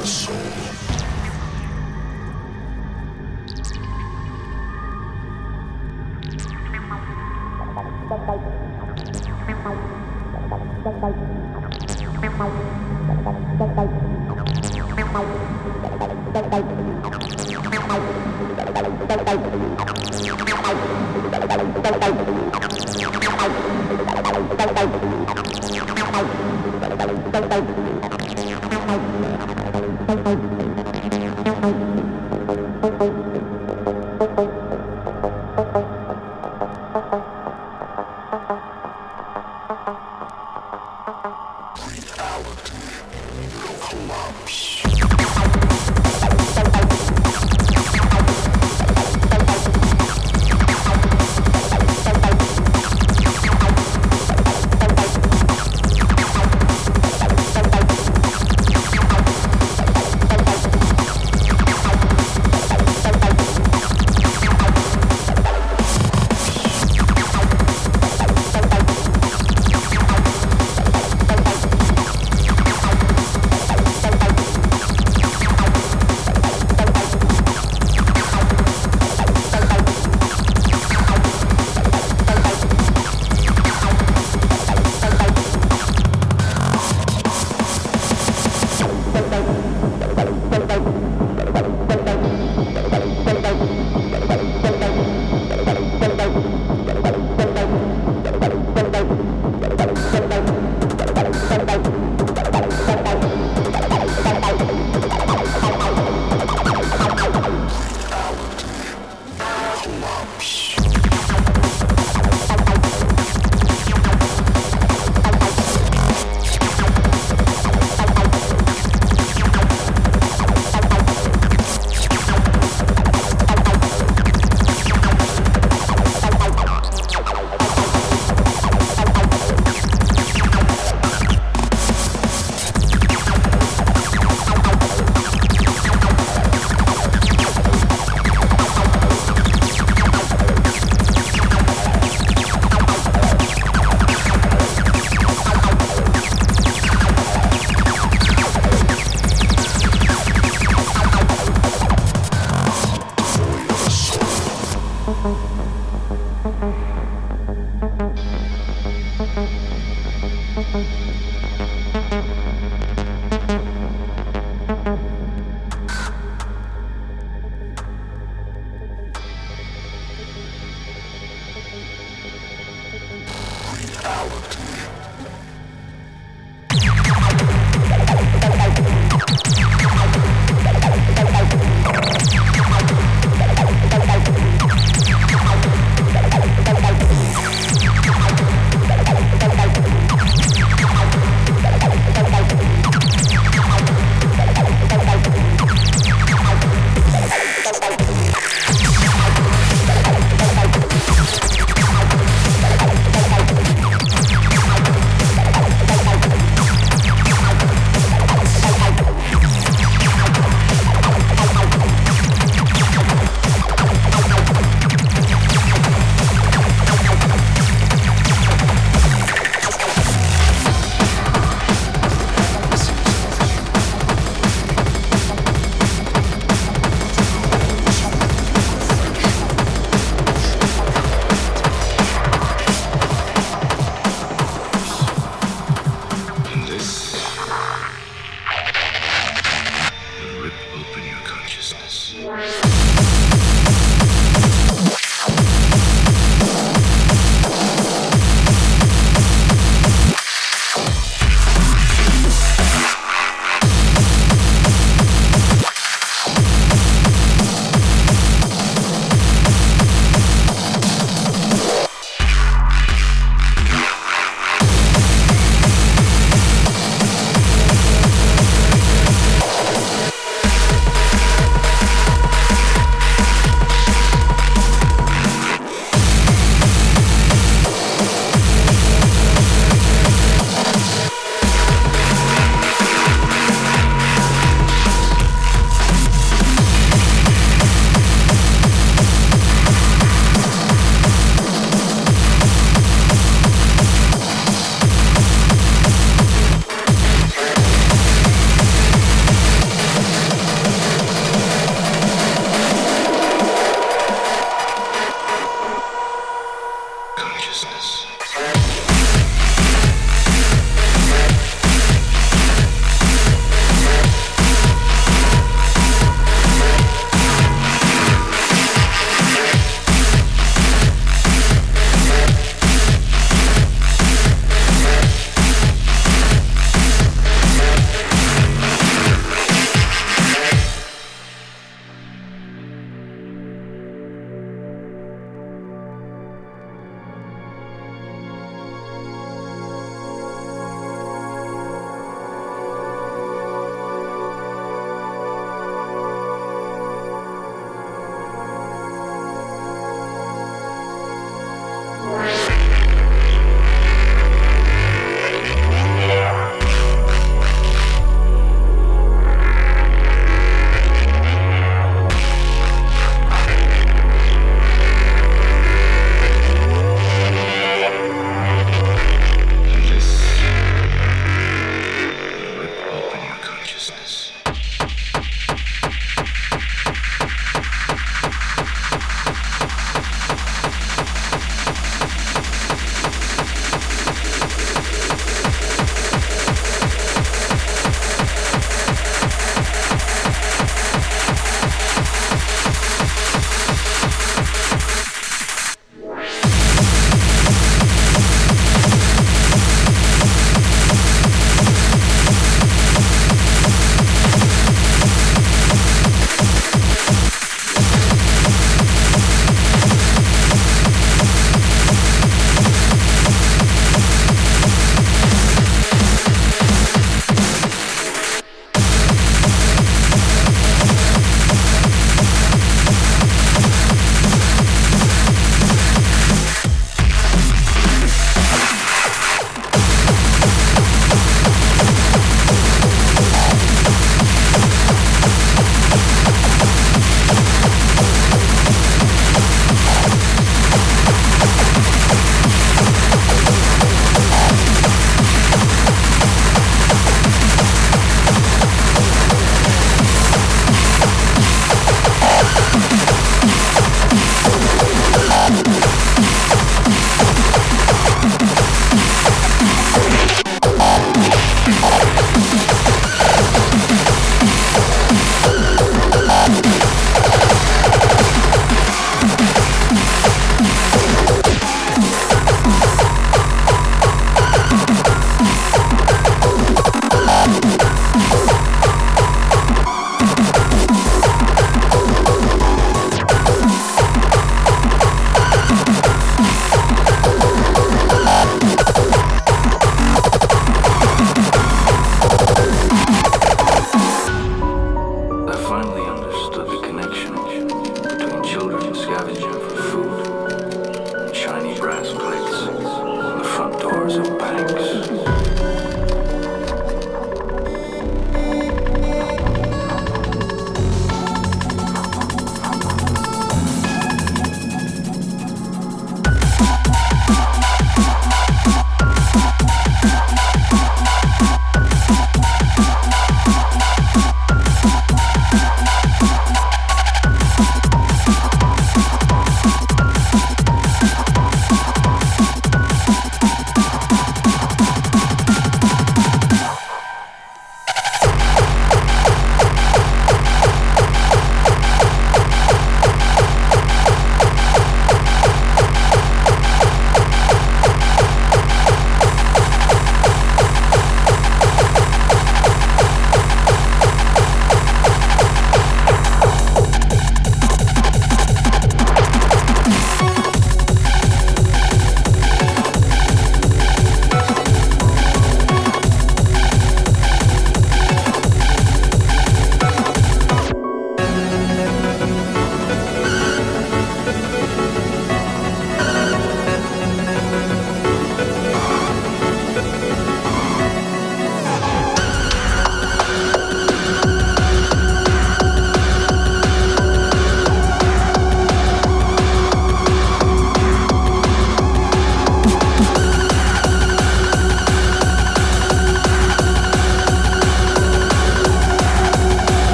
the soul.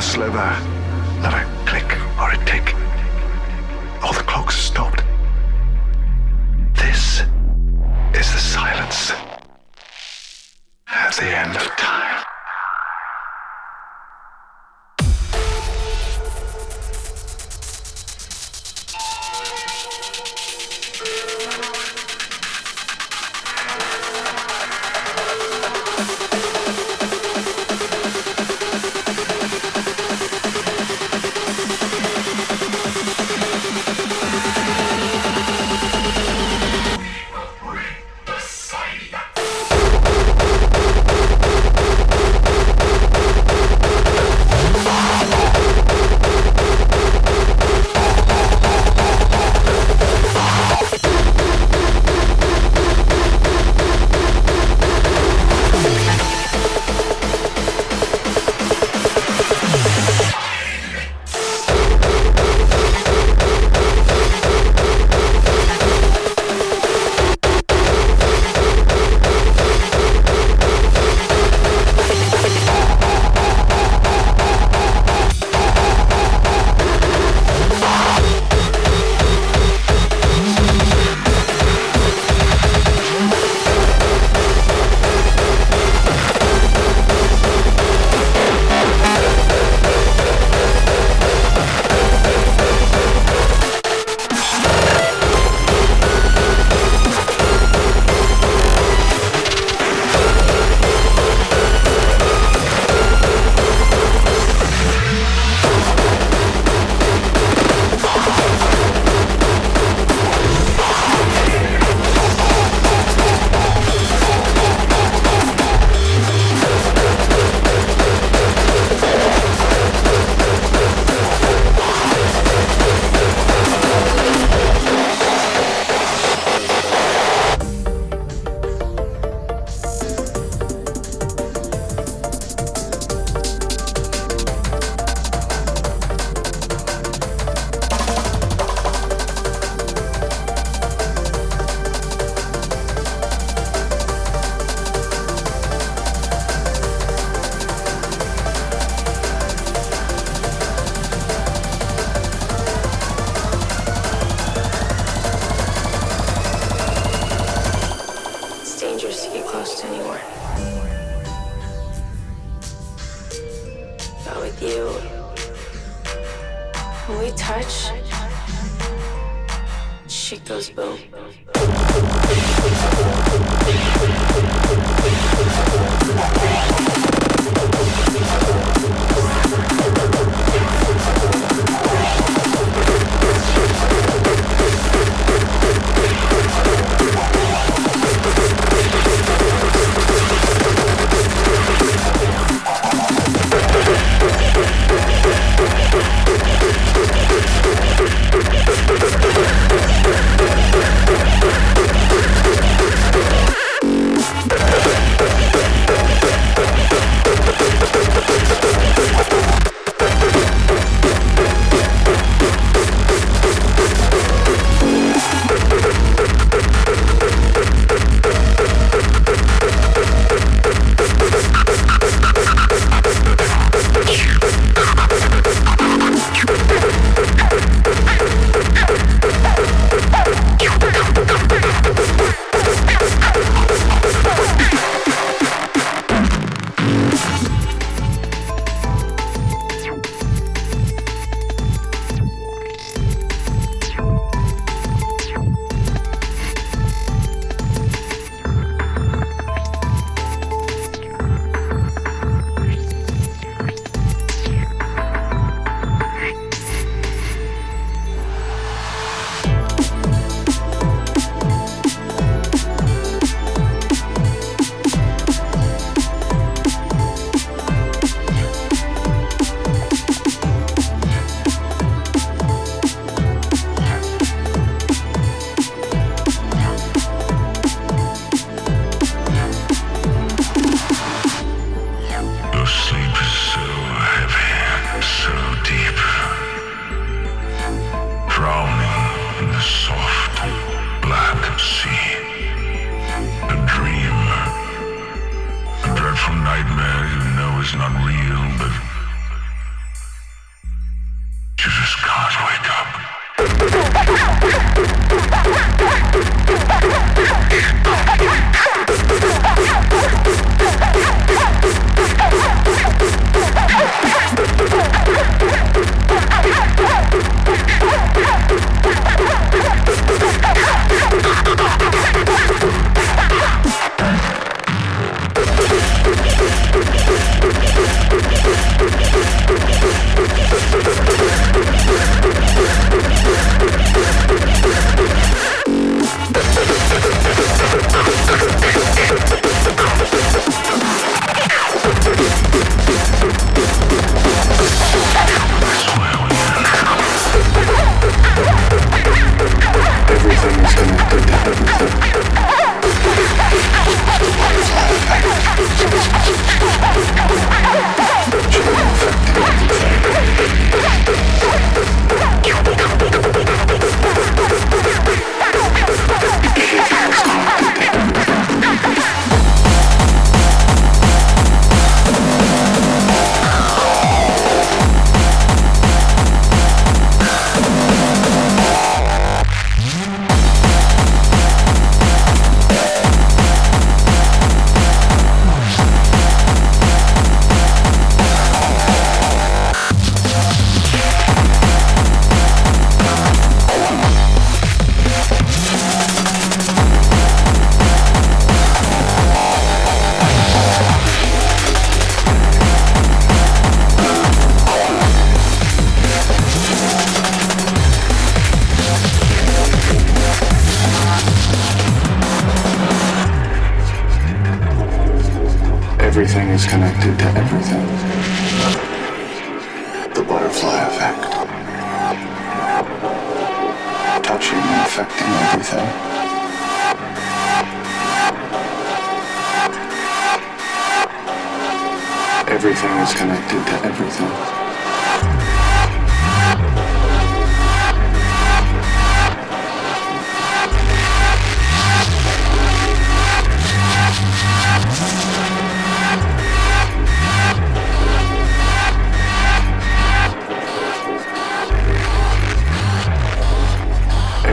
Slither, that I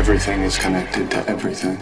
everything is connected to everything.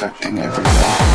affecting everything.